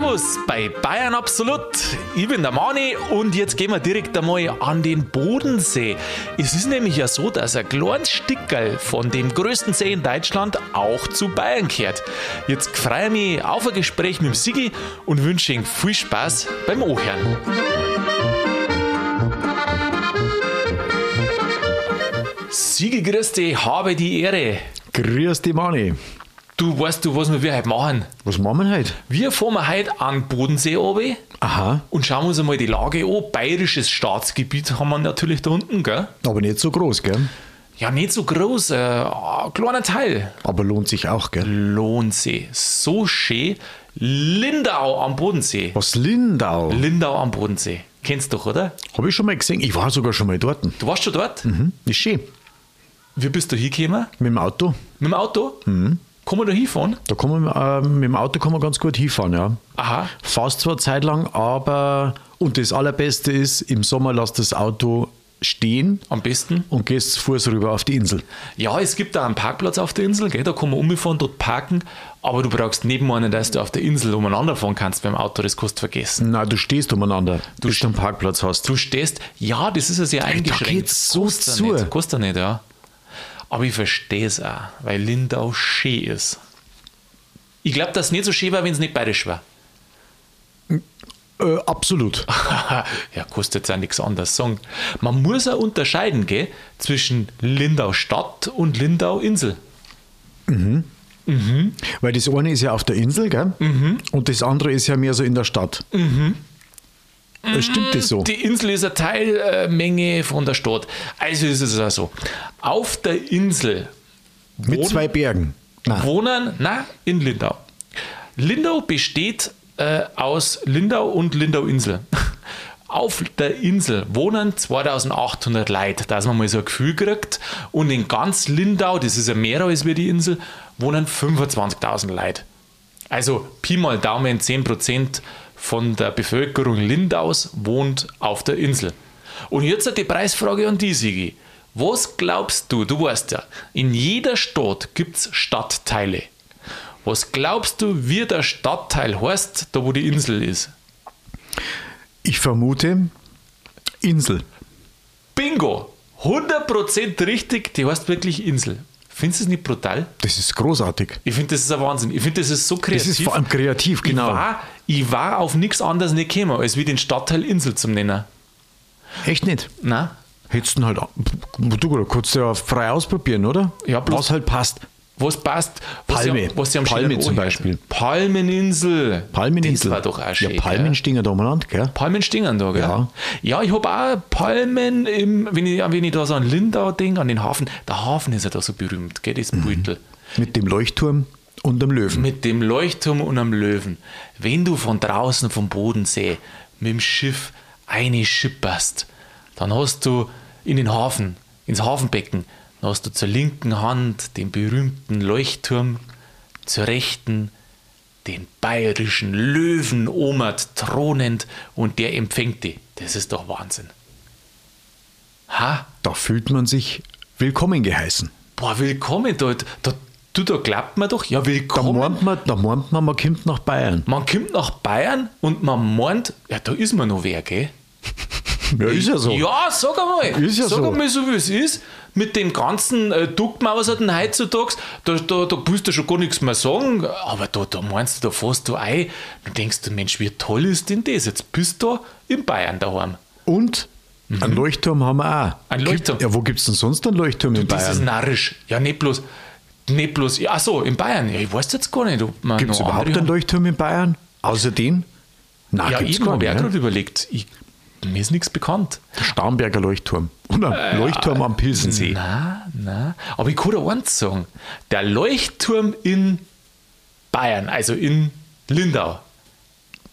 Servus bei Bayern Absolut. Ich bin der Mani und jetzt gehen wir direkt einmal an den Bodensee. Es ist nämlich ja so, dass ein kleines Stickerl von dem größten See in Deutschland auch zu Bayern gehört. Jetzt freue ich mich auf ein Gespräch mit dem Sigi und wünsche Ihnen viel Spaß beim Ohren. Sigi, grüß dich, habe die Ehre. Grüß dich, Mani. Du weißt du, was wir heute machen? Was machen wir heute? Wir fahren heute an den Bodensee runter Aha, und schauen uns einmal die Lage an. Bayerisches Staatsgebiet haben wir natürlich da unten, gell? aber nicht so groß, gell? Ja, nicht so groß, äh, ein kleiner Teil. Aber lohnt sich auch, gell? Lohnsee, so schön. Lindau am Bodensee. Was Lindau? Lindau am Bodensee. Kennst du doch, oder? Habe ich schon mal gesehen. Ich war sogar schon mal dort. Du warst schon dort? Mhm. Ist schön. Wie bist du hingekommen? Mit dem Auto. Mit dem Auto? Mhm. Kann man da hinfahren? Da kann man, äh, mit dem Auto kann man ganz gut hinfahren, ja. Aha. Fast zwar Zeit lang, aber, und das Allerbeste ist, im Sommer lässt das Auto stehen Am besten. und gehst zu Fuß rüber auf die Insel. Ja, es gibt da einen Parkplatz auf der Insel, gell? da kann man umfahren, dort parken, aber du brauchst nebeneinander, dass du auf der Insel umeinander fahren kannst beim Auto, das kannst du vergessen. Nein, du stehst umeinander, du bis du einen Parkplatz hast. Du stehst, ja, das ist ja sehr eingeschränkt. geht's so Kostet zu. Kostet nicht, ja. Aber ich verstehe es auch, weil Lindau schön ist. Ich glaube, dass es nicht so schön war, wenn es nicht bayerisch war. Äh, absolut. ja, kostet auch nichts anderes sagen. Man muss auch unterscheiden, gell, zwischen Lindau Stadt und Lindau Insel. Weil das eine ist ja auf der Insel, gell? Und das andere ist ja mehr so in der Stadt. Äh, Stimmt das so? Die Insel ist eine Teilmenge von der Stadt. Also ist es auch so. Auf der Insel Mit zwei Bergen. Nein. wohnen, na, in Lindau. Lindau besteht äh, aus Lindau und Lindau-Insel. Auf der Insel wohnen 2800 Leute, dass man mal so ein Gefühl kriegt. Und in ganz Lindau, das ist ja mehr als wie die Insel, wohnen 25.000 Leute. Also Pi mal Daumen 10% von der Bevölkerung Lindaus wohnt auf der Insel. Und jetzt die Preisfrage an die, Sigi. Was glaubst du, du weißt ja, in jeder Stadt gibt es Stadtteile. Was glaubst du, wie der Stadtteil heißt, da wo die Insel ist? Ich vermute Insel. Bingo! 100% richtig, die heißt wirklich Insel. Findest du es nicht brutal? Das ist großartig. Ich finde, das ist ein Wahnsinn. Ich finde, das ist so kreativ. Das ist vor allem kreativ, genau. Ich war, ich war auf nichts anderes nicht gekommen, als wie den Stadtteil Insel zum Nennen. Echt nicht. Na? Hättest du halt, du kannst ja frei ausprobieren, oder? Ja, bloß- Was halt passt. Was passt? Was Palme. Sie, was sie am Palme zum Beispiel. Palmeninsel. Palmeninsel. Das war doch auch schön. Ja, Palmen stehen da umeinander, gell? Palmen stehen da, gell? Ja. Ja, ich habe auch Palmen, im, wenn, ich, wenn ich da so an Lindau denke, an den Hafen. Der Hafen ist ja da so berühmt, gell, das Mhm. Beutel. Mit dem Leuchtturm und dem Löwen. Mit dem Leuchtturm und am Löwen. Wenn du von draußen vom Bodensee mit dem Schiff eine schipperst, dann hast du in den Hafen, ins Hafenbecken, dann hast du zur linken Hand den berühmten Leuchtturm, zur rechten den bayerischen Löwen omert thronend und der empfängt die. Das ist doch Wahnsinn. Ha? Da fühlt man sich willkommen geheißen. Boah, willkommen dort. Da, du, da glaubt man doch, ja, Da willkommen. meint man, da meint man, man kommt nach Bayern. Man kommt nach Bayern und man meint, ja, da ist man noch wer, gell? Ja, ist ja so. Ja, sag einmal. Ist ja sag so. einmal so, wie es ist. Mit dem ganzen äh, Duckmauserten heutzutage, da, da, da willst du schon gar nichts mehr sagen. Aber da, da meinst du, da fährst du ein. Du denkst du, Mensch, wie toll ist denn das? Jetzt bist du in Bayern daheim. Und einen Leuchtturm haben wir auch. Mhm. Ein Leuchtturm. Gibt, ja, wo gibt es denn sonst einen Leuchtturm in Das ist Bayern? narrisch. Ja, nicht bloß. Nicht bloß. Ja, ach so, in Bayern. Ja, ich weiß jetzt gar nicht, ob man. Gibt es überhaupt einen Leuchtturm in Bayern? Außer den? Nein, Ja, gibt's gar habe ich auch nicht. gerade überlegt. Ich, mir ist nichts bekannt. Der Starnberger Leuchtturm. Oder Leuchtturm am Pilsensee. Na, na. Aber ich kann dir eins sagen. Der Leuchtturm in Bayern, also in Lindau,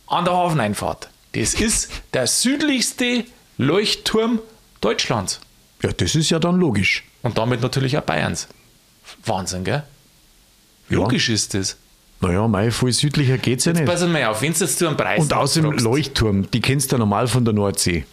an der Hafeneinfahrt, das ist der südlichste Leuchtturm Deutschlands. Ja, das ist ja dann logisch. Und damit natürlich auch Bayerns. Wahnsinn, gell? Ja. Logisch ist das. Naja, mei, viel südlicher geht es ja nicht. Pass mal auf, wenn du jetzt zu einem Preis Und außerdem. Leuchtturm, die kennst du ja normal von der Nordsee.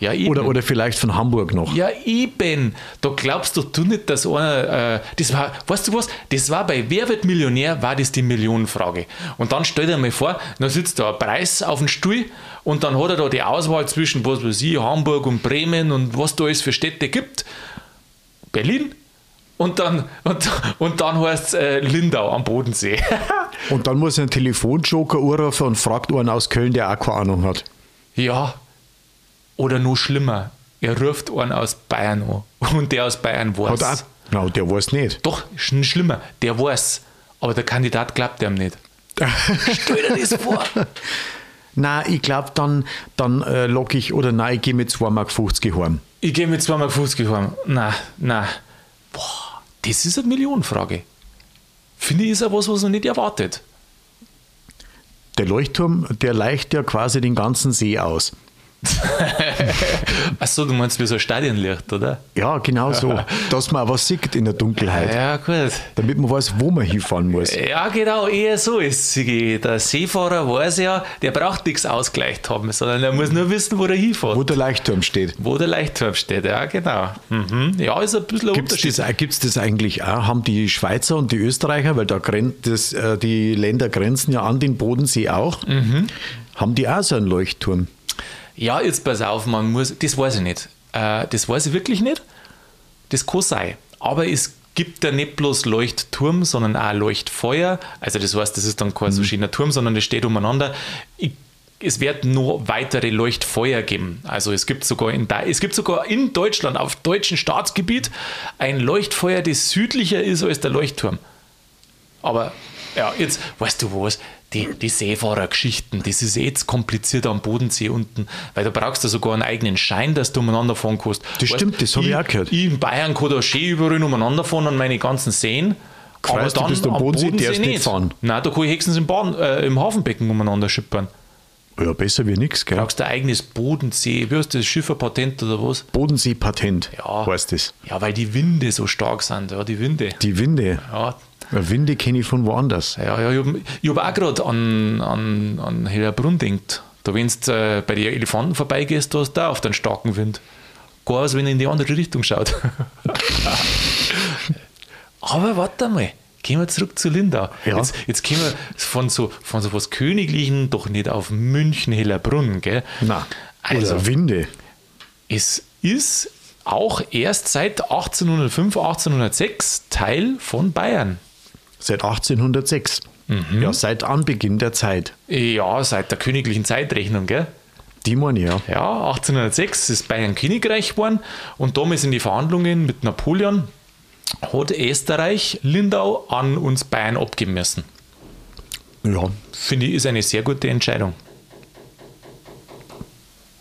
Ja, eben. Oder, oder vielleicht von Hamburg noch. Ja, eben. Da glaubst doch du nicht, dass einer, äh, das war, weißt du was, das war bei Wer wird Millionär, war das die Millionenfrage. Und dann stell dir mal vor, da sitzt da ein Preis auf dem Stuhl und dann hat er da die Auswahl zwischen, was weiß ich, Hamburg und Bremen und was da es für Städte gibt. Berlin, und dann, und, und dann heißt es äh, Lindau am Bodensee. Und dann muss er einen Telefonjoker anrufen und fragt einen aus Köln, der auch keine Ahnung hat. ja. Oder noch schlimmer, er ruft einen aus Bayern an. Und der aus Bayern weiß. Hat auch, na, der weiß nicht. Doch, sch- schlimmer, der weiß. Aber der Kandidat glaubt ihm nicht. Stell dir das vor. Na, ich glaube, dann, dann äh, log ich oder nein, ich gehe mit 2,50 Mark heim. Ich gehe mit 2,50 Mark heim. Na, na. Boah, das ist eine Millionenfrage. Finde ich, ist auch was, was man nicht erwartet. Der Leuchtturm, der leicht ja quasi den ganzen See aus. Achso, du meinst wie so ein Stadionlicht, oder? Ja, genau so. dass man auch was sieht in der Dunkelheit. Ja, gut. Damit man weiß, wo man hinfahren muss. Ja, genau, eher so ist es. Der Seefahrer weiß ja, der braucht nichts ausgleicht haben, sondern er muss nur wissen, wo er hinfährt. Wo der Leuchtturm steht. Wo der Leichtturm steht, ja, genau. Mhm. Ja, ist ein bisschen ein Gibt es Unterschied. das, gibt's das eigentlich auch? Haben die Schweizer und die Österreicher, weil da das, äh, die Länder grenzen ja an den Bodensee auch, Mhm. haben die auch so einen Leuchtturm? Ja, jetzt pass auf, man muss, das weiß ich nicht. Äh, das weiß ich wirklich nicht. Das kann sein. Aber es gibt ja nicht bloß Leuchtturm, sondern auch Leuchtfeuer. Also das heißt, das ist dann kein so schöner Turm, sondern das steht umeinander. Ich, es wird nur weitere Leuchtfeuer geben. Also es gibt sogar in, es gibt sogar in Deutschland, auf deutschem Staatsgebiet, ein Leuchtfeuer, das südlicher ist als der Leuchtturm. Aber ja, jetzt weißt du was, die, die Seefahrergeschichten, das ist jetzt kompliziert am Bodensee unten, weil du brauchst ja sogar einen eigenen Schein, dass du umeinander fahren kannst. Das stimmt, das hab ich auch gehört. Ich in Bayern kann da schön überall umeinander fahren an meine ganzen Seen. Freust du bist am Bodensee, darfst nicht fahren. Nein, da kann ich höchstens im, Bahn, äh, im Hafenbecken umeinander schippern. Ja, besser wie nichts, Du gell? brauchst ein eigenes Bodensee, wie heißt das, Schifferpatent oder was? Bodensee-Patent Ja. heißt das. Ja, weil die Winde so stark sind, ja, die Winde. Die Winde. Ja, Winde kenne ich von woanders. Ja, ja, ich habe hab auch gerade an, an, an Hellerbrunn gedacht. Da, wenn du äh, bei den Elefanten vorbeigehst, da hast du auch auf den starken Wind. Gar als wenn er in die andere Richtung schaut. Aber warte mal, gehen wir zurück zu Lindau. Ja. Jetzt, jetzt gehen wir von so, von so was Königlichen doch nicht auf München, Hellerbrunn, gell? Na, also, oder Winde. es ist auch erst seit 1805, 1806 Teil von Bayern. Seit 1806. Mhm. Ja, seit Anbeginn der Zeit. Ja, seit der königlichen Zeitrechnung, gell? Die meine ich, ja. Ja, 1806 ist Bayern Königreich geworden und damals in die Verhandlungen mit Napoleon hat Österreich Lindau an uns Bayern abgeben müssen. Ja, Finde ich, ist eine sehr gute Entscheidung.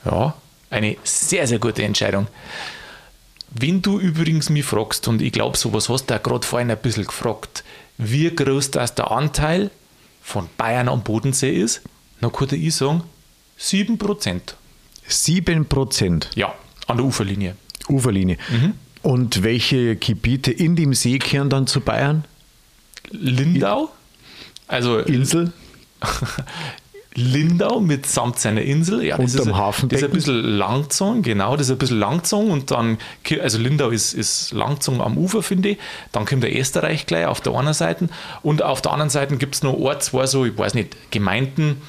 Ja, eine sehr, sehr gute Entscheidung. Wenn du übrigens mich fragst, und ich glaube, sowas hast du ja gerade vorhin ein bisschen gefragt, wie groß das der Anteil von Bayern am Bodensee ist, dann könnte ich sagen, 7%. 7 Prozent Ja, an der Uferlinie. Uferlinie. Mhm. Und welche Gebiete in dem See kehren dann zu Bayern? Lindau, also Insel? Lindau mitsamt seiner Insel. Ja, das Unterm ist, Hafenbecken. Das ist ein bisschen Langzong, genau, das ist ein bisschen Langzong und dann, also Lindau ist, ist Langzong am Ufer, finde ich. Dann kommt der Österreich gleich auf der einen Seite und auf der anderen Seite gibt es noch ein, zwei so, ich weiß nicht, Gemeinden,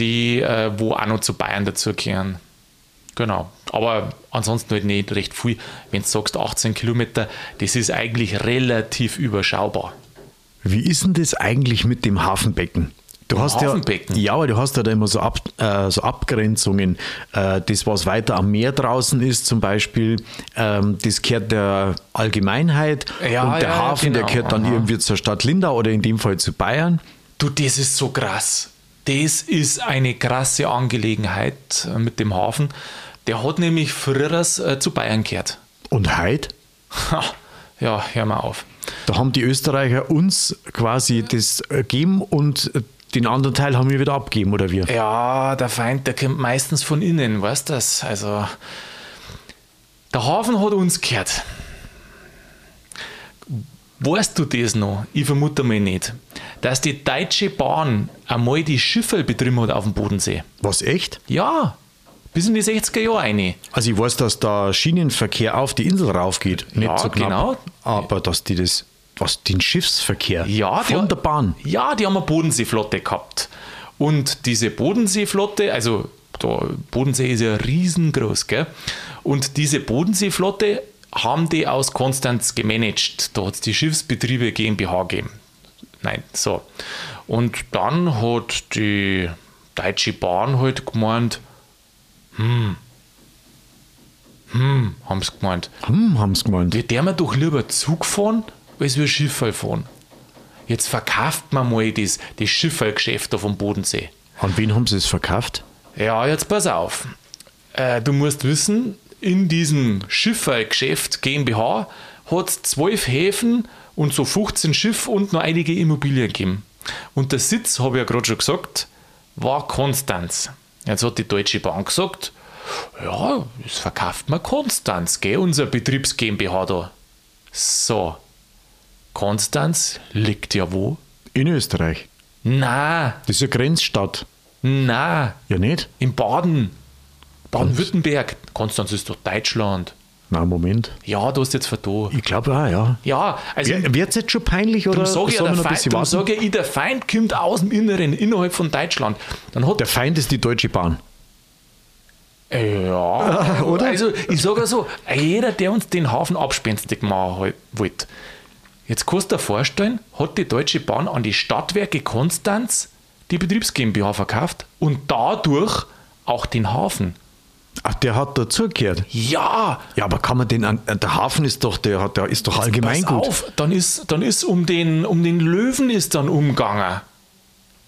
die, äh, wo auch noch zu Bayern dazugehören. Genau. Aber ansonsten halt nicht recht viel. Wenn du sagst 18 Kilometer, das ist eigentlich relativ überschaubar. Wie ist denn das eigentlich mit dem Hafenbecken? Du hast ja, ja, aber du hast ja da immer so, Ab, äh, so Abgrenzungen. Äh, das, was weiter am Meer draußen ist, zum Beispiel, ähm, das gehört der Allgemeinheit Ja, und der ja, Hafen, der genau. gehört dann Aha. irgendwie zur Stadt Lindau oder in dem Fall zu Bayern. Du, das ist so krass. Das ist eine krasse Angelegenheit äh, mit dem Hafen. Der hat nämlich früher äh, zu Bayern gehört. Und heute, ja, hör mal auf. da haben die Österreicher uns quasi das äh, gegeben und äh, den anderen Teil haben wir wieder abgegeben, oder wir? Ja, der Feind, der kommt meistens von innen, weißt du das? Also, der Hafen hat uns gehört. Weißt du das noch? Ich vermute mal nicht. Dass die Deutsche Bahn einmal die Schiffe betrieben hat auf dem Bodensee. Was, echt? Ja, Bis in die 60er Jahre rein. Also ich weiß, dass da Schienenverkehr auf die Insel raufgeht. Nicht Ja, so knapp. genau. Aber dass die das, was den Schiffsverkehr Ja, von die, der Bahn. Ja, die haben eine Bodenseeflotte gehabt. Und diese Bodenseeflotte, also der Bodensee ist ja riesengroß, gell? Und diese Bodenseeflotte haben die aus Konstanz gemanagt. Da hat es die Schiffsbetriebe GmbH gegeben. Nein, so. Und dann hat die Deutsche Bahn halt gemeint, hm, hm, haben sie gemeint, Hm, haben sie gemeint. wir dürfen doch lieber Zug fahren, als wir Schifffall fahren. Jetzt verkauft man mal das, das Schifffallgeschäft da vom Bodensee. An wen haben sie es verkauft? Ja, jetzt pass auf. Äh, du musst wissen, in diesem Schifffallgeschäft GmbH hat es zwölf Häfen und so 15 Schiffe und noch einige Immobilien gegeben. Und der Sitz, habe ich ja gerade schon gesagt, war Konstanz. Jetzt hat die Deutsche Bahn gesagt, ja, das verkauft man Konstanz, gell, unser Betriebs GmbH da. So, Konstanz liegt ja wo? In Österreich. Na, Das ist ja Grenzstadt. na, Ja, nicht? in Baden. Baden-Württemberg. Konstanz ist doch Deutschland. Na, Moment. Ja, du hast jetzt vertan. Ich glaube auch, ja. Ja, also Wird es jetzt schon peinlich oder sage ja, der ein Feind, warten? sage ich, der Feind kommt aus dem Inneren, innerhalb von Deutschland. Dann hat Der Feind ist die Deutsche Bahn. Ja, Oder? Also, ich sage so, jeder, der uns den Hafen abspenstig machen halt- wollte. Jetzt kannst du dir vorstellen, hat die Deutsche Bahn an die Stadtwerke Konstanz die Betriebs GmbH verkauft und dadurch auch den Hafen. Ach, der hat dazugehört. Ja, Ja, aber kann man den an, der Hafen ist doch, der hat, der ist doch allgemein pass gut. auf, dann ist, dann ist um den, um den Löwen ist dann umgegangen.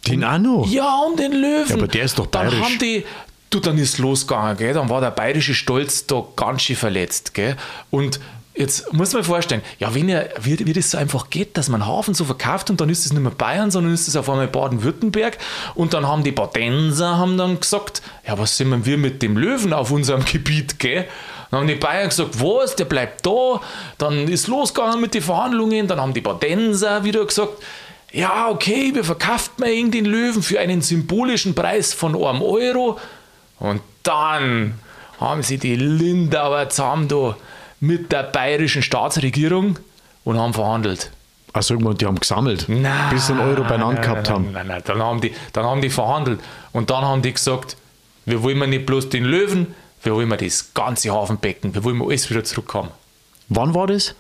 Den noch. Ja, um den Löwen. Ja, aber der ist doch Dann bayerisch. haben die, du, dann ist losgegangen, gell? Dann war der bayerische Stolz da ganz schön verletzt, gell? Und jetzt muss man vorstellen, ja, wenn ja, wie, wie das so einfach geht, dass man Hafen so verkauft und dann ist es nicht mehr Bayern, sondern ist es auf einmal Baden-Württemberg und dann haben die Badenser haben dann gesagt, ja, was sind wir mit dem Löwen auf unserem Gebiet, gell? Dann haben die Bayern gesagt, was, der bleibt da. Dann ist losgegangen mit den Verhandlungen. Dann haben die Badenser wieder gesagt, ja, okay, wir verkaufen mal irgend den Löwen für einen symbolischen Preis von einem Euro. Und dann haben sie die Lindauer zusammen da mit der bayerischen Staatsregierung und haben verhandelt. Sag mal, die haben gesammelt. Nein, bis sie einen Euro beieinander gehabt nein, haben. Nein, nein, dann haben, die, dann haben die verhandelt. Und dann haben die gesagt, wir wollen nicht bloß den Löwen, wir wollen das ganze Hafenbecken, wir wollen alles wieder zurückhaben. Wann war das?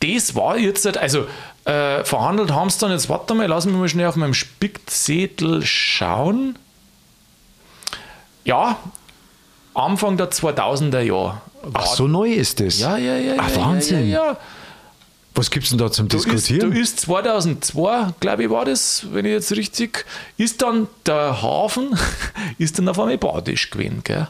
Das war jetzt, also äh, verhandelt haben sie dann, jetzt warte mal, lassen wir mal schnell auf meinem Spickzettel schauen. Ja, Anfang der 2000er Jahre. Ach, so neu ist das. Ja, ja, ja. Ach, ja, Wahnsinn. Ja, ja. Was gibt es denn da zum ist, Diskutieren? du ist 2002, glaube ich, war das, wenn ich jetzt richtig, ist dann der Hafen, ist dann auf einmal badisch gewesen, gell?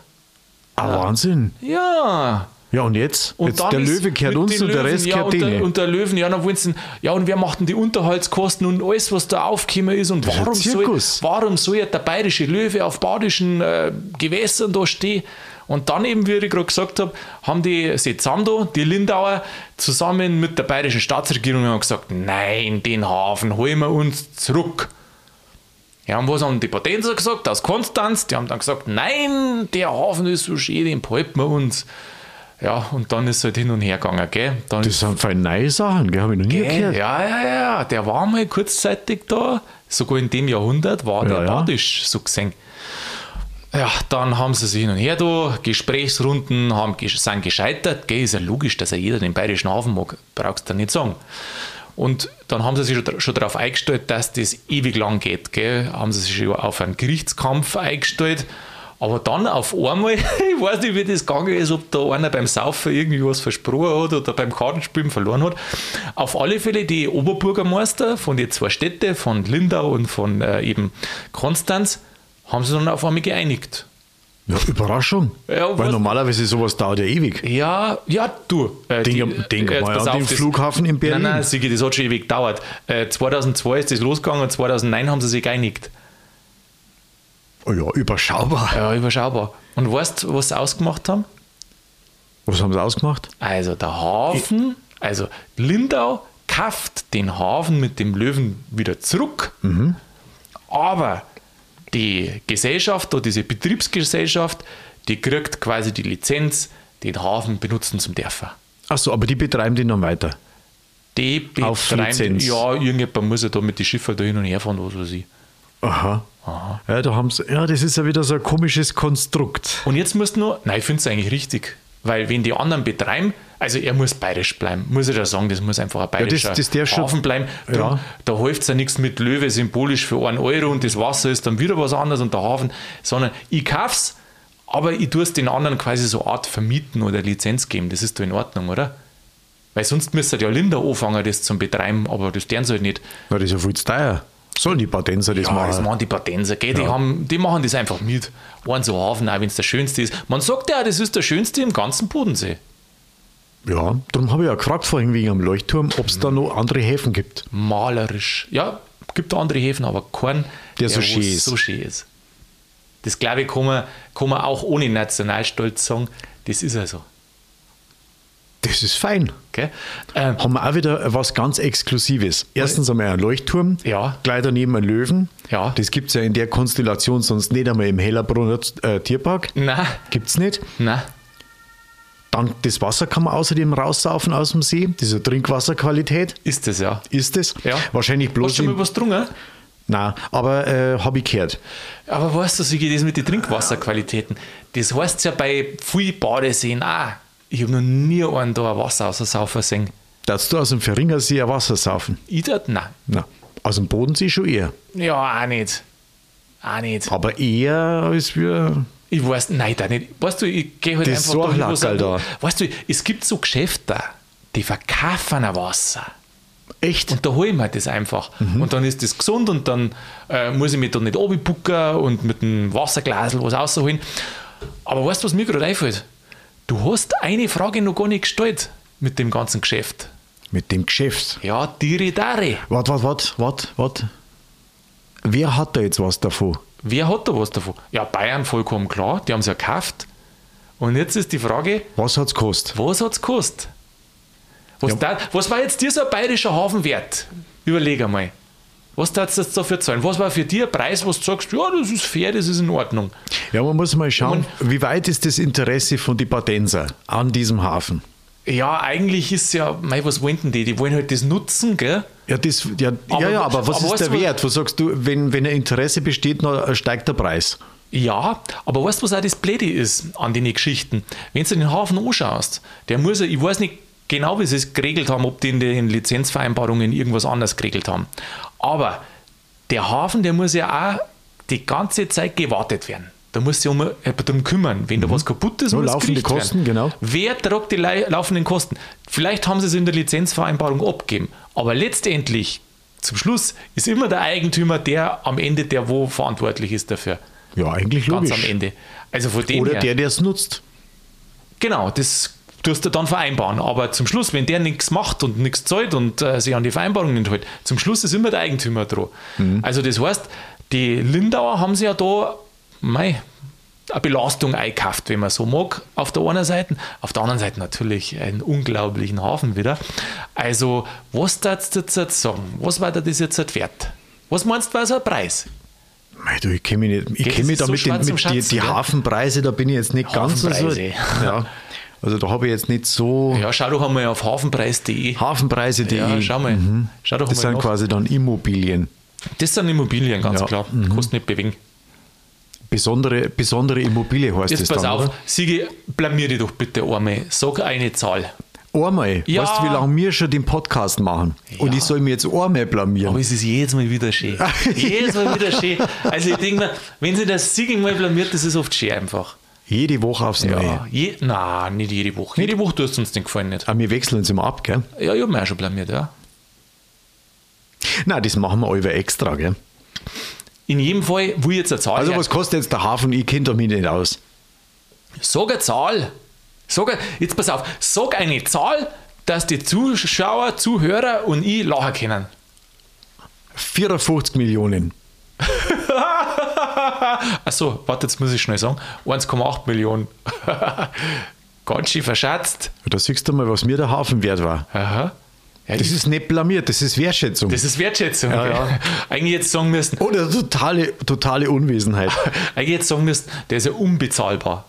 ah, Wahnsinn. Ja. Ja, und jetzt? Und jetzt der ist Löwe mit uns und der Löwen, Rest ja, der, denen. und der Löwen, ja, dann wollen sie, ja, und wer macht denn die Unterhaltskosten und alles, was da aufgekommen ist und ist warum soll, warum soll ja der bayerische Löwe auf badischen äh, Gewässern da stehen? Und dann eben, wie ich gerade gesagt habe, haben die da, die Lindauer, zusammen mit der bayerischen Staatsregierung haben gesagt, nein, den Hafen holen wir uns zurück. Ja, und was haben die Potenzer gesagt aus Konstanz? Die haben dann gesagt, nein, der Hafen ist so schön, den behalten wir uns. Ja, und dann ist es halt hin und her gegangen, gell? Dann Das sind feine neue Sachen, gell? Habe ich noch nie Gell? gehört. Ja, ja, ja, der war mal kurzzeitig da, sogar in dem Jahrhundert war der Ja, ja. badisch so gesehen. Ja, dann haben sie sich hin und her da, Gesprächsrunden haben, sind gescheitert. Gell, ist ja logisch, dass ja jeder den bayerischen Hafen mag, brauchst du nicht sagen. Und dann haben sie sich schon, schon darauf eingestellt, dass das ewig lang geht. Gell? Haben sie sich schon auf einen Gerichtskampf eingestellt. Aber dann auf einmal, ich weiß nicht, wie das gegangen ist, ob da einer beim Saufen irgendwie was versprochen hat oder beim Kartenspielen verloren hat. Auf alle Fälle die Oberbürgermeister von den zwei Städten, von Lindau und von äh, eben Konstanz, haben sie dann auf einmal geeinigt. Ja, Überraschung. Ja, Weil normalerweise sowas dauert ja ewig. Ja, ja, du. Äh, Denk- denk jetzt mal an den Flughafen in Berlin. Nein, nein, Sigi, das hat schon ewig gedauert. Äh, 2002 ist das losgegangen und 2009 haben sie sich geeinigt. Oh ja, überschaubar. Ja, überschaubar. Und weißt du, was sie ausgemacht haben? Was haben sie ausgemacht? Also der Hafen, also Lindau kauft den Hafen mit dem Löwen wieder zurück, aber die Gesellschaft oder diese Betriebsgesellschaft, die kriegt quasi die Lizenz, den Hafen benutzen zum Dörfer. Achso, aber die betreiben den dann weiter. Die Auf betreiben- Lizenz. Ja, irgendjemand muss ja da mit den Schiffen da hin und her fahren, was weiß ich. Aha. Ja, da haben sie, ja, das ist ja wieder so ein komisches Konstrukt. Und jetzt musst du nur, nein, ich finde es eigentlich richtig. Weil wenn die anderen betreiben, also er muss bayerisch bleiben, muss ich da sagen, das muss einfach ein bayerischer das darf schon- Hafen bleiben. Drum, Ja. Da hilft es ja nichts mit Löwe symbolisch für einen Euro und das Wasser ist dann wieder was anderes und der Hafen, sondern ich kauf's, aber ich tue es den anderen quasi so Art vermieten oder Lizenz geben. Das ist doch in Ordnung, oder? Weil sonst müsste ja Linder anfangen, das zum Betreiben, aber das deren sie halt nicht. Na, das ist ja viel zu teuer. Sollen die Patenser das Ja, machen? das machen die Patenser, gell? Die, haben, die machen das einfach mit. Einen so Hafen, auch wenn es der schönste ist. Man sagt ja, das ist der schönste im ganzen Bodensee. Ja, darum habe ich ja gefragt vorhin wegen am Leuchtturm, ob es da noch andere Häfen gibt. malerisch. Ja, gibt andere Häfen, aber keinen, Der so wo schön ist. so schön ist. Das glaube ich, kann man, kann man auch ohne Nationalstolz sagen. Das ist also. Das ist fein. Gell? Ähm, Haben wir auch wieder was ganz Exklusives. Erstens einmal ein Leuchtturm, Ja. gleich daneben ein Löwen. Ja. Das gibt es ja in der Konstellation sonst nicht einmal im Hellerbrunner äh, Tierpark. nein, Gibt es nicht. nein. Dann das Wasser kann man außerdem raussaufen aus dem See. Diese Trinkwasserqualität Ist das ja. ist es. ja. Wahrscheinlich Hast du bloß. schon mal was getrunken? nein, aber äh, habe ich gehört. Aber weißt du, geht das mit den Trinkwasserqualitäten. Das heißt ja bei vielen Badeseen auch. Ich habe noch nie einen da ein Wasser aus der Saufer sehen. Darfst du aus dem Verringersee ein Wasser saufen? Ich dort? Nein. Na, aus dem Bodensee schon eher. Ja, auch nicht. Auch nicht. Aber eher als wir. Ich weiß, nein, da nicht. Weißt du, ich gehe halt Das einfach da, wo Sorglackerl da. Weißt du, es gibt so Geschäfte, die verkaufen ein Wasser. Echt? Und da hole ich mir das einfach. Mhm. Und dann ist das gesund und dann äh, muss ich mich da nicht runterbucken und mit einem Wasserglasel was rausholen. Aber weißt du, was mir gerade einfällt? Du hast eine Frage noch gar nicht gestellt mit dem ganzen Geschäft. Mit dem Geschäft. Ja, Diridare. Warte, warte, warte, warte, warte. Wer hat da jetzt was davon? Wer hat da was davon? Ja, Bayern vollkommen klar, die haben es ja gekauft. Und jetzt ist die Frage, Was hat es gekostet? Was hat es gekostet? Was, da, was war jetzt dieser bayerischer Hafen wert? Überleg einmal. Was darfst du jetzt dafür zahlen? Was war für dich ein Preis, wo du sagst, ja, das ist fair, das ist in Ordnung? Ja, man muss mal schauen, wie weit ist das Interesse von den Patenser an diesem Hafen? Ja, eigentlich ist ja, mei, was wollen denn die? Die wollen halt das nutzen, gell? Ja, das, ja, Aber ja, ja, was- aber was aber ist der Wert? Was sagst du, wenn, wenn ein Interesse besteht, dann steigt der Preis? Ja, aber weißt du, was auch das Blöde ist an den Geschichten? Wenn du den Hafen anschaust, der muss ja, ich weiß nicht genau, wie sie es geregelt haben, ob die in den Lizenzvereinbarungen irgendwas anders geregelt haben. Aber der Hafen, der muss ja auch die ganze Zeit gewartet werden. Da muss sich um jemand darum kümmern. Wenn da was kaputt ist, Ja, muss Mhm. laufende Kosten, werden. genau. Wer trägt die laufenden Kosten? Vielleicht haben sie es in der Lizenzvereinbarung abgegeben, aber letztendlich, zum Schluss, ist immer der Eigentümer der am Ende, der wo verantwortlich ist dafür. Ja, eigentlich Ganz logisch. am Ende. Also von dem Oder her, der, der es nutzt. genau, das tust du dann vereinbaren. Aber zum Schluss, wenn der nichts macht und nichts zahlt und äh, sich an die Vereinbarung nicht hält, zum Schluss ist immer der Eigentümer dran. Mhm. Also das heißt, die Lindauer haben sie ja da mei, eine Belastung eingekauft, wenn man so mag, auf der einen Seite. Auf der anderen Seite natürlich einen unglaublichen Hafen wieder. Also, was darfst du jetzt sagen? Was war dir das jetzt wert? Was meinst du, war so ein Preis? Mei, du, ich kenne mich, nicht- ich kenn mich da so mit, den, mit die, Schatzen, die gell? Hafenpreise, da bin ich jetzt nicht ganz so. Ja, also da habe ich jetzt nicht so Ja, schau doch einmal auf hafenpreis.de. Hafenpreise.de. Ja, schau mal. Schau doch Das sind nach. quasi dann Immobilien. Das sind Immobilien, ganz Ja. klar. Kostet nicht bewegen. Besondere, besondere Immobilie heißt Jetzt das pass dann, auf, oder? Sigi, blamier dich doch bitte einmal. Sag eine Zahl. Einmal. Ja. Weißt du, wie lange wir schon den Podcast machen? Und Ja. ich soll mir jetzt einmal blamieren. Aber es ist jedes Mal wieder schön. jedes Mal wieder schön. Also ich denke mir, wenn sie das Sigi mal blamiert, das ist oft schön einfach. Jede Woche aufs Neue. Ja, je, nein, nicht jede Woche. Jede Woche tust du uns den Gefallen nicht. Aber wir wechseln uns immer ab, gell? Ja, ich habe mich auch schon blamiert, ja. Nein, das machen wir über extra, gell? In jedem Fall, wo ich jetzt eine Zahl Also, her- was kostet jetzt der Hafen? Ich kenne mich nicht aus. Sag eine Zahl. Sag, eine- jetzt pass auf, sag eine Zahl, dass die Zuschauer, Zuhörer und ich lachen können. 54 Millionen. Achso, warte, jetzt muss ich schnell sagen. 1,8 Millionen. Ganz schön verschätzt. Da siehst du mal, was mir der Hafen wert war. Aha. Ja, Das ist nicht blamiert, das ist Wertschätzung. das ist Wertschätzung. Ja, ja. Eigentlich jetzt sagen müssen, Oder totale, totale Unwesenheit. eigentlich jetzt sagen müssen, der ist ja unbezahlbar.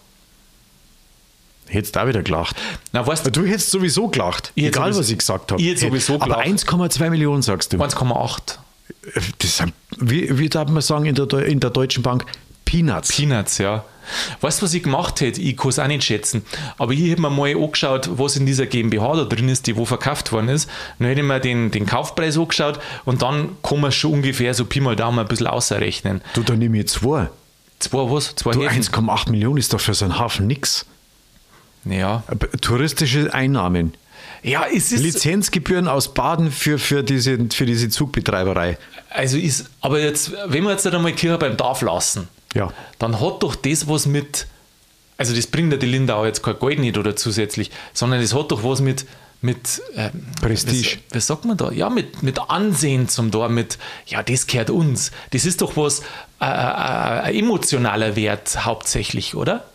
Hättest auch wieder gelacht. Na, weißt du, Du hättest sowieso gelacht, egal sowieso- was ich gesagt habe. ich sowieso Aber gelacht. 1,2 Millionen sagst du. 1,8 Das sind, wie, wie darf man sagen in der, in der Deutschen Bank? Peanuts. Peanuts, ja. Weißt du, was ich gemacht hätte? Ich kann es auch nicht schätzen. Aber ich hätte mir mal angeschaut, was in dieser GmbH da drin ist, die wo verkauft worden ist. Dann hätte ich mir den, den Kaufpreis angeschaut und dann kann man schon ungefähr so Pi mal Daumen ein bisschen ausrechnen. du, da nehme ich zwei. Zwei was? Zwei Du, Häfen? 1,8 Millionen ist doch für so einen Hafen nix. Ja. Touristische Einnahmen. Ja, es ist. Lizenzgebühren aus Baden für, für, diese, für diese Zugbetreiberei. Also ist, aber jetzt, wenn wir jetzt einmal Kirche beim Dorf lassen, Ja. dann hat doch das was mit, also das bringt ja die Lindau jetzt kein Geld nicht oder zusätzlich, sondern das hat doch was mit, mit ähm, Prestige. Was, was sagt man da? Ja, mit, mit Ansehen zum Tor, mit, ja, das gehört uns. Das ist doch was, äh, äh, ein emotionaler Wert hauptsächlich, oder?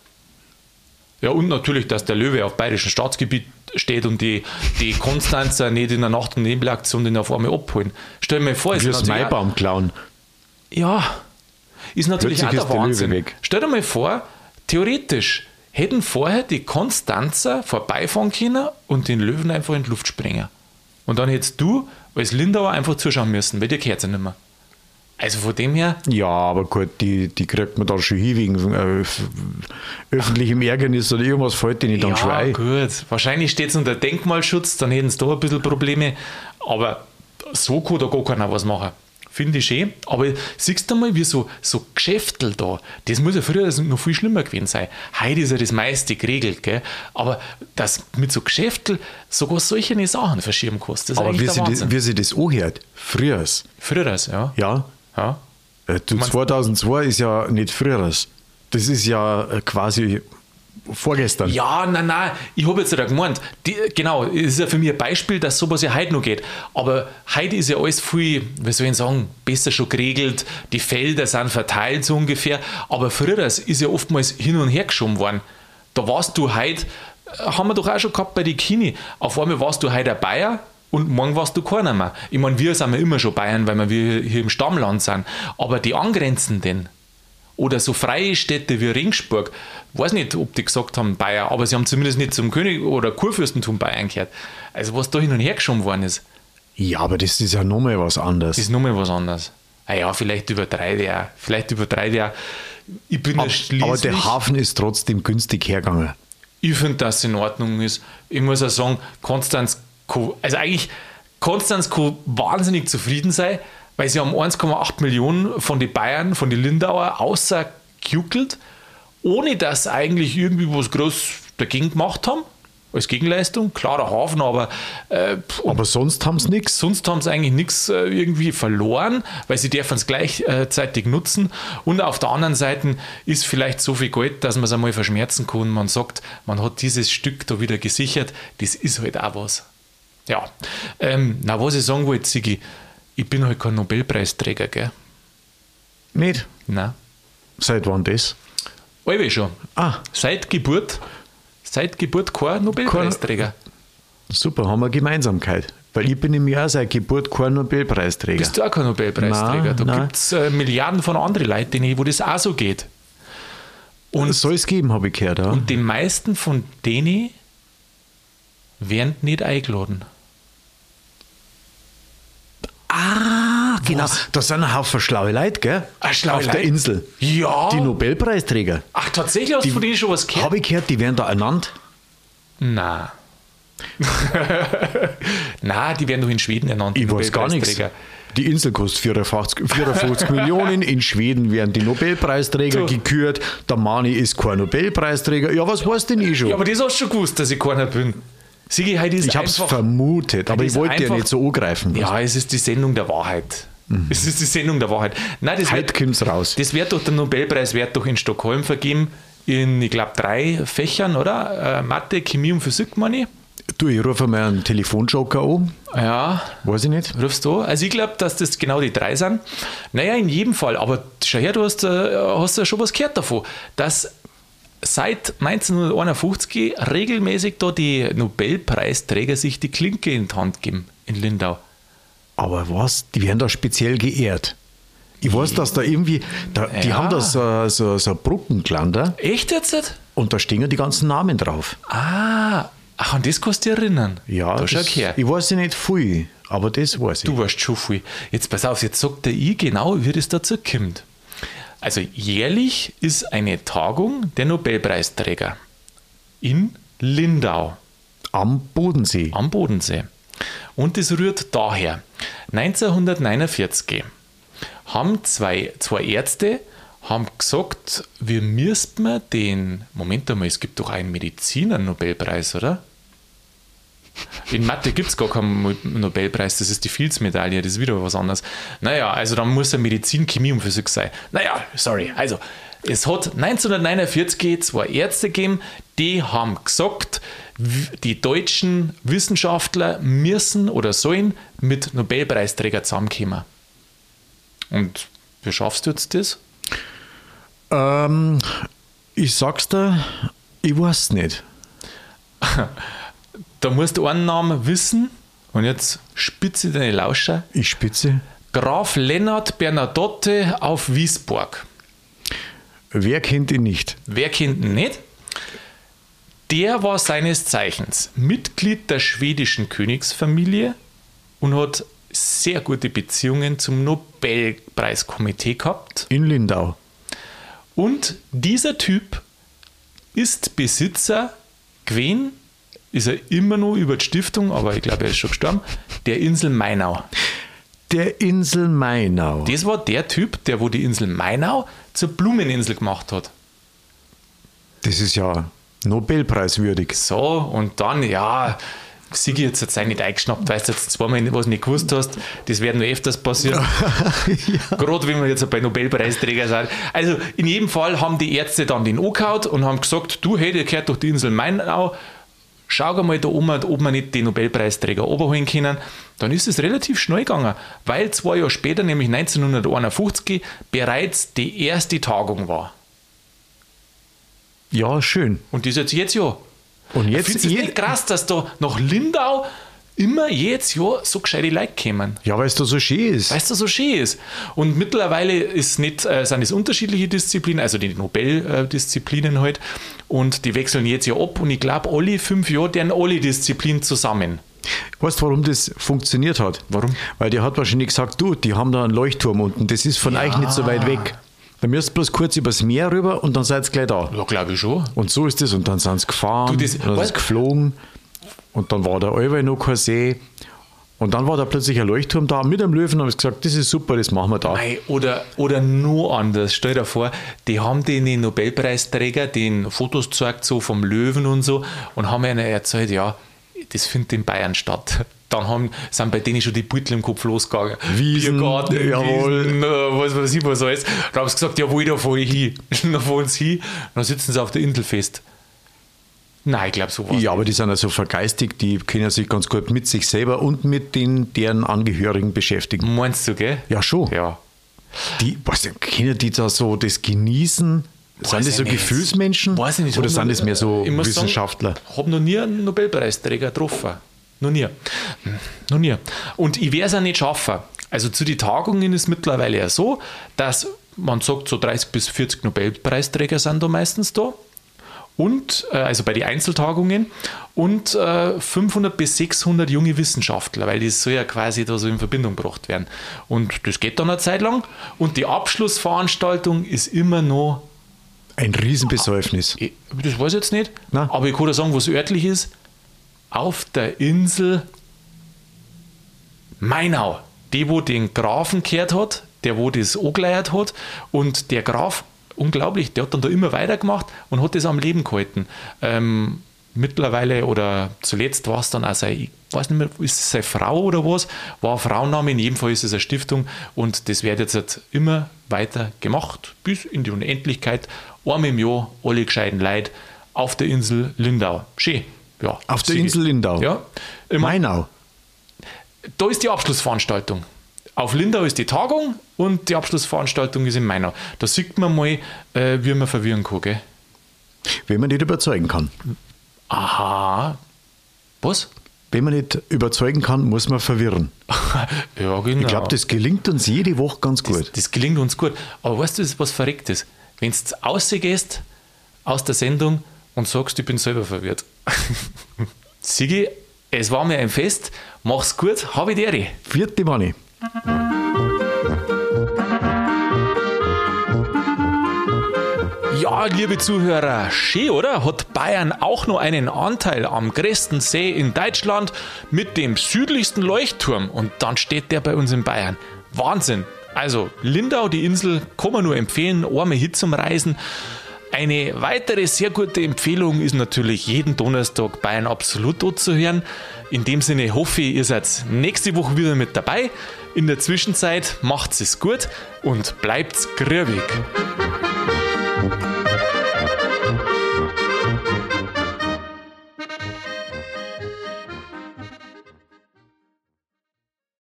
Ja, und natürlich, dass der Löwe auf bayerischem Staatsgebiet steht und die, die Konstanzer nicht in der Nacht- und Nebelaktion den auf einmal abholen. Stell dir mal vor, es ist Maibaum klauen. ja, ist natürlich Plötzlich auch der Wahnsinn. Stell dir mal vor, theoretisch hätten vorher die Konstanzer vorbeifahren können und den Löwen einfach in die Luft springen. Und dann hättest du als Lindauer einfach zuschauen müssen, weil dir gehört ja nicht mehr. Also von dem her, Ja, aber gut, die, die kriegt man dann schon hin wegen äh, öffentlichem Ärgernis oder irgendwas fällt denen dann schon ja ein. gut, wahrscheinlich steht es unter Denkmalschutz, dann hätten sie da ein bisschen Probleme, aber so kann da gar keiner was machen. Finde ich schön. Aber siehst du mal, wie so, so Geschäftel da, das muss ja früher noch viel schlimmer gewesen sein. Heute ist ja das meiste geregelt, gell? aber dass mit so Geschäftel sogar solche Sachen verschieben kannst, Aber wie sie, das, wie sie das anhört, früher. Früher, ja. Ja, ja. Äh, du, meinst- 2002 ist ja nicht früher. Das ist ja äh, quasi vorgestern. Ja, nein, nein, ich habe jetzt nicht gemeint. Die, genau, ist ja für mich ein Beispiel, dass sowas ja heute noch geht. Aber heute ist ja alles viel, wie soll ich sagen, besser schon geregelt. Die Felder sind verteilt so ungefähr. Aber früher ist ja oftmals hin und her geschoben worden. Da warst du heute, äh, haben wir doch auch schon gehabt bei den Kini. Auf einmal warst du heute ein Bayer und morgen warst du keiner mehr. Ich meine, wir sind ja immer schon Bayern, weil wir hier im Stammland sind. Aber die angrenzenden, oder so freie Städte wie Ringsburg, weiß nicht, ob die gesagt haben Bayern, aber sie haben zumindest nicht zum König oder Kurfürstentum Bayern gehört. Also was da hin und her geschoben worden ist, Ja, aber das ist ja nochmal was anderes. ist nochmal was anderes. Ah ja, vielleicht übertreibe ich auch. Vielleicht übertreibe ich auch. Ich bin aber, aber der Hafen ist trotzdem günstig hergegangen. ich finde, dass es in Ordnung ist. Ich muss auch sagen, Konstanz, also eigentlich, Konstanz kann wahnsinnig zufrieden sein, weil sie haben 1,8 Millionen von den Bayern, von den Lindauer außergejuckelt, ohne dass eigentlich irgendwie was groß dagegen gemacht haben. Als Gegenleistung, klarer Hafen, aber äh, Aber sonst haben sie nichts. sonst haben sie eigentlich nichts äh, irgendwie verloren, weil sie dürfen es gleichzeitig nutzen. Und auf der anderen Seite ist vielleicht so viel Geld, dass man es einmal verschmerzen kann. Man sagt, man hat dieses Stück da wieder gesichert. Das ist halt auch was. Ja. Ähm, na, was ich sagen wollte, Sigi, ich bin halt kein Nobelpreisträger, gell? Nicht? Nein. Seit wann das? Alle schon. Ah, Seit Geburt, seit Geburt kein Nobelpreisträger. super, haben wir Gemeinsamkeit. Weil ich bin nämlich auch seit Geburt kein Nobelpreisträger. Bist du auch kein Nobelpreisträger? Nein, da gibt es äh, Milliarden von anderen Leuten, wo das auch so geht. Und Soll es geben, habe ich gehört. Ja? Und die meisten von denen werden nicht eingeladen. Ah, genau. Da sind ein Haufen schlaue Leute, gell? Ah, schlaue Auf der Leute? Insel. Ja. Die Nobelpreisträger. Ach, tatsächlich hast du von denen schon was gehört? Habe ich gehört, die werden da ernannt. Nein. Nein, die werden doch in Schweden ernannt. die Ich weiß gar nichts. Die Insel kostet 54, 54 Millionen. In Schweden werden die Nobelpreisträger So. gekürt. Der Mani ist kein Nobelpreisträger. Ja, was weiß denn ich schon? Ja, aber das hast du schon gewusst, dass ich keiner bin. Sigi, heute ist ich habe es vermutet, aber ich wollte ja nicht so angreifen. Ja, es ist die Sendung der Wahrheit. Es ist die Sendung der Wahrheit. Nein, das Heute wird, kommt's raus. das wird doch der Nobelpreis wird doch in Stockholm vergeben. In, ich glaube, drei Fächern, oder? Äh, Mathe, Chemie und Physik, meine ich. Du, ich rufe mal einen Telefonjoker an. Ja, Weiß ich nicht. Rufst du? Also ich glaube, dass das genau die drei sind. Naja, in jedem Fall. Aber schau her, du hast, äh, hast ja schon was gehört davon, dass seit 1951 regelmäßig da die Nobelpreisträger sich die Klinke in die Hand geben in Lindau. Aber was? Die werden da speziell geehrt. Ich weiß, dass da irgendwie, da, die Ja. haben da so, so, so Bruckenglander Echt jetzt? Und da stehen ja die ganzen Namen drauf. Ah, ach, an das kannst du dich erinnern. Ja, da das, her. ich weiß ja nicht viel, aber das weiß ich. Du weißt schon viel. Jetzt pass auf, jetzt sagt der ich genau, wie das dazu kommt. Also jährlich ist eine Tagung der Nobelpreisträger in Lindau Am Bodensee. am Bodensee. Und das rührt daher. 1949 haben zwei, zwei Ärzte haben gesagt, wir müssten den, Moment einmal, es gibt doch einen Mediziner-Nobelpreis, oder? In Mathe gibt es gar keinen Nobelpreis, das ist die Fields-Medaille, das ist wieder was anderes. Naja, also dann muss er Medizin, Chemie und Physik sein. Naja, sorry, also es hat 1949 zwei Ärzte gegeben, die haben gesagt, die deutschen Wissenschaftler müssen oder sollen mit Nobelpreisträgern zusammenkommen. Und wie schaffst du jetzt das? Ähm, ich sag's dir, ich weiß nicht. Da musst du einen Namen wissen und jetzt spitze deine Lauscher. Ich spitze. Graf Lennart Bernadotte auf Wiesburg. Wer kennt ihn nicht? Wer kennt ihn nicht? Der war seines Zeichens Mitglied der schwedischen Königsfamilie und hat sehr gute Beziehungen zum Nobelpreiskomitee gehabt. In Lindau. Und dieser Typ ist Besitzer gewesen, ist er immer noch über die Stiftung, aber ich glaube, er ist schon gestorben, der Insel Mainau. Der Insel Mainau. Das war der Typ, der wo die Insel Mainau zur Blumeninsel gemacht hat. Das ist ja Nobelpreiswürdig. So, und dann, ja, Sigi jetzt hat es nicht eingeschnappt, weil du jetzt zweimal was nicht gewusst hast. Das wird noch öfters passieren. Gerade wenn wir jetzt bei Nobelpreisträger sind. Also in jedem Fall haben die Ärzte dann den angehaut und haben gesagt, du, hey, der gehört durch die Insel Mainau, schau mal da um, ob wir nicht den Nobelpreisträger oberholen können. Dann ist es relativ schnell gegangen, weil zwei Jahre später, nämlich 1951, bereits die erste Tagung war. Ja, schön. Und das jetzt jetzt ja. Und jetzt, Findest du es je- nicht krass, dass da nach Lindau immer jedes Jahr so gescheite Leute kommen? ja, weil es da so schön ist. Weißt du, so schön ist. Und mittlerweile ist nicht, äh, sind es unterschiedliche Disziplinen, also die Nobeldisziplinen halt. Und die wechseln jetzt ja ab. Und ich glaube, alle fünf Jahre deren alle Disziplinen zusammen. Weißt du, warum das funktioniert hat? Warum? Weil der hat wahrscheinlich gesagt, du, die haben da einen Leuchtturm unten, das ist von euch nicht so weit weg. Da müsst ihr bloß kurz übers Meer rüber und dann seid ihr gleich da. Ja, glaube ich schon. Und so ist es. Und dann sind sie gefahren, Du, das- dann sind sie geflogen. Und dann war da allweil noch kein See. Und dann war da plötzlich ein Leuchtturm da mit einem Löwen und haben sie gesagt, das ist super, das machen wir da. Mei, oder, oder nur anders. Stell dir vor, die haben den Nobelpreisträger den Fotos gezeigt, so vom Löwen und so, und haben ihnen erzählt, ja, das findet in Bayern statt. Dann haben, sind bei denen schon die Beutel im Kopf losgegangen. Wiesen, Biergarten, jawohl. Wiesen, äh, was weiß ich, was alles. Dann haben sie gesagt, jawohl, da fahre ich hin. dann fahren sie hin, dann sitzen sie auf der Insel fest. Nein, ich glaube, so was. Ja, aber die sind also vergeistigt, die können sich ganz gut mit sich selber und mit den deren Angehörigen beschäftigen. Meinst du, gell? Ja, schon. Ja. Die, was, können die da so das genießen? sind das ich so nicht. Gefühlsmenschen? Weiß ich nicht. Oder sind das mehr so ich Wissenschaftler? Sagen, habe noch nie einen Nobelpreisträger getroffen. Noch nie. Hm, Noch nie. Und ich werde es auch nicht schaffen. Also zu den Tagungen ist mittlerweile ja so, dass man sagt, so 30 bis 40 Nobelpreisträger sind da meistens da. Und, äh, also bei den Einzeltagungen, und äh, 500 bis 600 junge Wissenschaftler, weil das soll ja quasi da so in Verbindung gebracht werden. Und das geht dann eine Zeit lang. Und die Abschlussveranstaltung ist immer noch Ein Riesenbesäufnis. ich, das weiß ich jetzt nicht, Na? aber ich kann dir sagen, was örtlich ist. Auf der Insel Mainau. Die, wo den Grafen gehört hat, der, wo das angeleiert hat. Und der Graf, unglaublich, der hat dann da immer weitergemacht und hat das am Leben gehalten. Ähm, mittlerweile oder zuletzt war es dann auch sein, ich weiß nicht mehr, ist es seine Frau oder was, war ein Frauenname, in jedem Fall ist es eine Stiftung und das wird jetzt halt immer weiter gemacht, bis in die Unendlichkeit. Einmal im Jahr, alle gescheiten Leute auf der Insel Lindau. Schön. Ja, Auf der Insel Lindau? Ja. Immer, Mainau. da ist die Abschlussveranstaltung. Auf Lindau ist die Tagung und die Abschlussveranstaltung ist in Mainau. Da sieht man mal, äh, wie man verwirren kann. Gell? Wenn man nicht überzeugen kann. Aha. Was? Wenn man nicht überzeugen kann, muss man verwirren. ja, genau. Ich glaube, das gelingt uns jede Woche ganz gut. Das, das gelingt uns gut. Aber weißt du, das ist was Verrücktes? Wenn du rausgehst aus der Sendung und sagst, ich bin selber verwirrt. Sigi, es war mir ein Fest. Mach's gut, habe ich dir. Vierte Manni. Ja, liebe Zuhörer, schön, oder? Hat Bayern auch noch einen Anteil am größten See in Deutschland mit dem südlichsten Leuchtturm und dann steht der bei uns in Bayern. Wahnsinn! Also, Lindau, die Insel, kann man nur empfehlen, arme Hit zum Reisen. Eine weitere sehr gute Empfehlung ist natürlich jeden Donnerstag Bayern absolut zu hören. In dem Sinne hoffe ich, ihr seid nächste Woche wieder mit dabei. In der Zwischenzeit macht es gut und bleibt's grübig.